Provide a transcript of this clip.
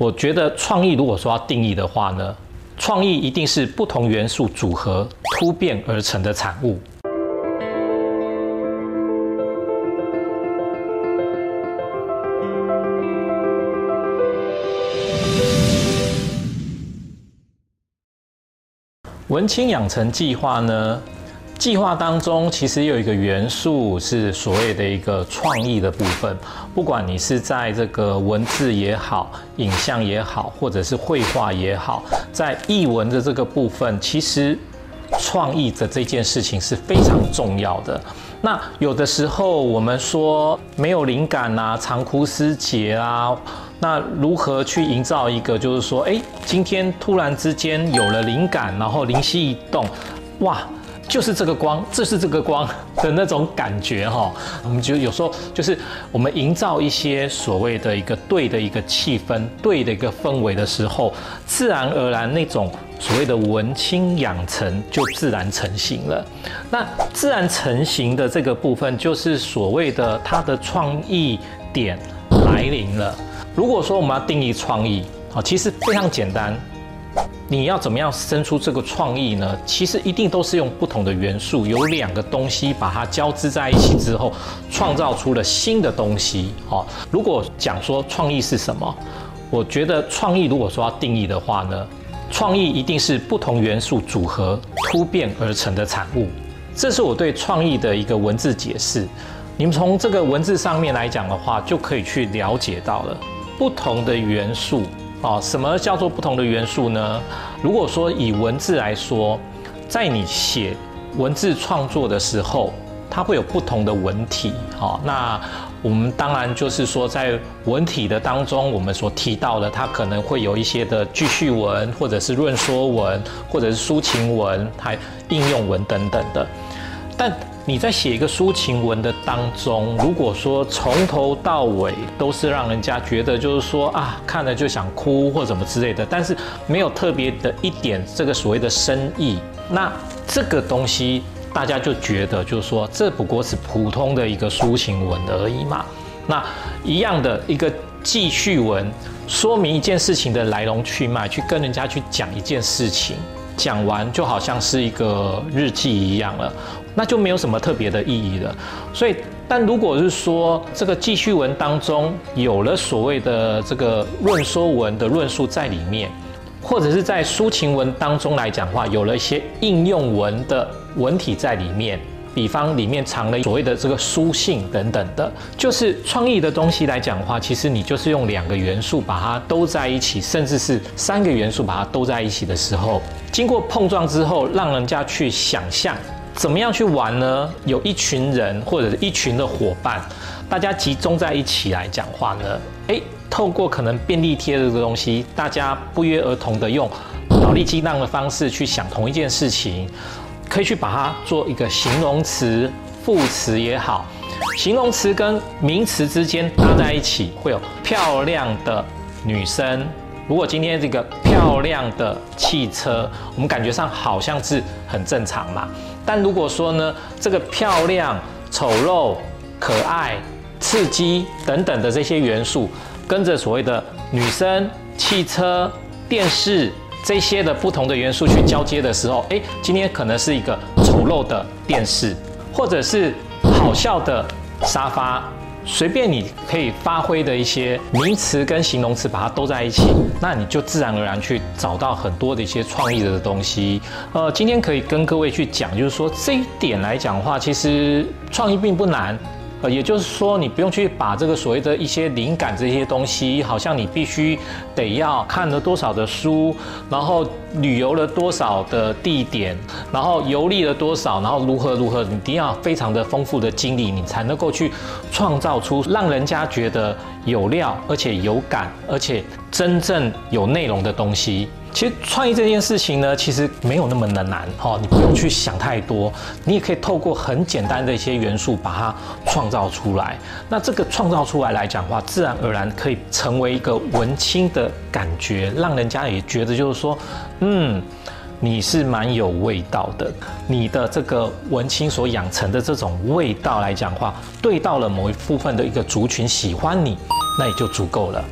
我觉得创意如果说要定义的话呢，创意一定是不同元素组合突变而成的产物。文青养成计划呢？计划当中其实有一个元素是所谓的一个创意的部分，不管你是在这个文字也好、影像也好，或者是绘画也好，在译文的这个部分，其实创意的这件事情是非常重要的。那有的时候我们说没有灵感啊，长枯思竭啊，那如何去营造一个就是说，哎，今天突然之间有了灵感，然后灵犀一动，哇！就是这个光，这是这个光的那种感觉哈。我们就有时候就是我们营造一些所谓的一个对的一个气氛、对的一个氛围的时候，自然而然那种所谓的文青养成就自然成型了。那自然成型的这个部分，就是所谓的它的创意点来临了。如果说我们要定义创意，啊，其实非常简单。你要怎么样生出这个创意呢？其实一定都是用不同的元素，有两个东西把它交织在一起之后，创造出了新的东西。哦，如果讲说创意是什么，我觉得创意如果说要定义的话呢，创意一定是不同元素组合突变而成的产物。这是我对创意的一个文字解释。你们从这个文字上面来讲的话，就可以去了解到了不同的元素。哦，什么叫做不同的元素呢？如果说以文字来说，在你写文字创作的时候，它会有不同的文体。好，那我们当然就是说，在文体的当中，我们所提到的，它可能会有一些的句序文，或者是论说文，或者是抒情文，还应用文等等的。但你在写一个抒情文的当中，如果说从头到尾都是让人家觉得就是说啊，看了就想哭或怎么之类的，但是没有特别的一点这个所谓的深意，那这个东西大家就觉得就是说这不过是普通的一个抒情文而已嘛。那一样的一个记叙文，说明一件事情的来龙去脉，去跟人家去讲一件事情，讲完就好像是一个日记一样了。那就没有什么特别的意义了。所以，但如果是说这个记叙文当中有了所谓的这个论说文的论述在里面，或者是在抒情文当中来讲话，有了一些应用文的文体在里面，比方里面藏了所谓的这个书信等等的，就是创意的东西来讲的话，其实你就是用两个元素把它都在一起，甚至是三个元素把它都在一起的时候，经过碰撞之后，让人家去想象。怎么样去玩呢？有一群人或者是一群的伙伴，大家集中在一起来讲话呢？诶，透过可能便利贴这个东西，大家不约而同的用脑力激荡的方式去想同一件事情，可以去把它做一个形容词、副词也好，形容词跟名词之间搭在一起，会有漂亮的女生。如果今天这个漂亮的汽车，我们感觉上好像是很正常嘛。但如果说呢，这个漂亮、丑陋、可爱、刺激等等的这些元素，跟着所谓的女生、汽车、电视这些的不同的元素去交接的时候，哎，今天可能是一个丑陋的电视，或者是好笑的沙发。随便你可以发挥的一些名词跟形容词，把它都在一起，那你就自然而然去找到很多的一些创意的东西。呃，今天可以跟各位去讲，就是说这一点来讲的话，其实创意并不难。呃，也就是说，你不用去把这个所谓的一些灵感这些东西，好像你必须得要看了多少的书，然后旅游了多少的地点，然后游历了多少，然后如何如何，你一定要非常的丰富的经历，你才能够去创造出让人家觉得有料，而且有感，而且真正有内容的东西。其实创意这件事情呢，其实没有那么的难哈，你不用去想太多，你也可以透过很简单的一些元素把它创造出来。那这个创造出来来讲话，自然而然可以成为一个文青的感觉，让人家也觉得就是说，嗯，你是蛮有味道的。你的这个文青所养成的这种味道来讲话，对到了某一部分的一个族群喜欢你，那也就足够了。